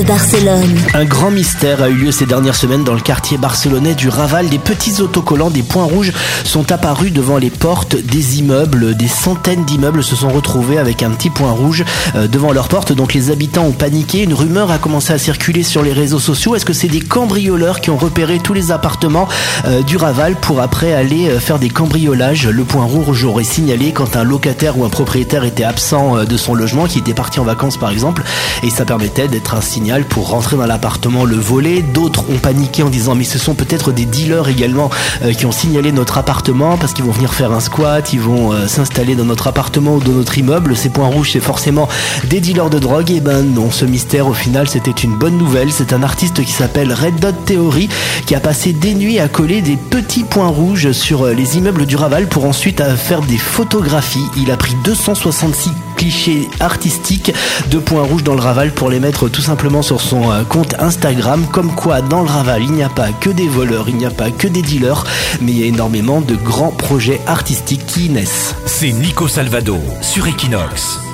Barcelone. Un grand mystère a eu lieu ces dernières semaines dans le quartier barcelonais du Raval. Des petits autocollants, des points rouges sont apparus devant les portes des immeubles. Des centaines d'immeubles se sont retrouvés avec un petit point rouge euh, devant leurs portes. Donc les habitants ont paniqué. Une rumeur a commencé à circuler sur les réseaux sociaux. Est-ce que c'est des cambrioleurs qui ont repéré tous les appartements euh, du Raval pour après aller euh, faire des cambriolages? Le point rouge aurait signalé quand un locataire ou un propriétaire était absent de son logement, qui était parti en vacances par exemple, et ça permettait d'être un pour rentrer dans l'appartement, le voler. D'autres ont paniqué en disant mais ce sont peut-être des dealers également qui ont signalé notre appartement parce qu'ils vont venir faire un squat, ils vont s'installer dans notre appartement ou dans notre immeuble. Ces points rouges, c'est forcément des dealers de drogue. Et ben non, ce mystère au final, c'était une bonne nouvelle. C'est un artiste qui s'appelle Red Dot Theory qui a passé des nuits à coller des petits points rouges sur les immeubles du Raval pour ensuite faire des photographies. Il a pris 266 clichés artistiques de points rouges dans le Raval pour les mettre tout simplement sur son compte Instagram. Comme quoi, dans le Raval, il n'y a pas que des voleurs, il n'y a pas que des dealers, mais il y a énormément de grands projets artistiques qui naissent. C'est Nico Salvado sur Equinox.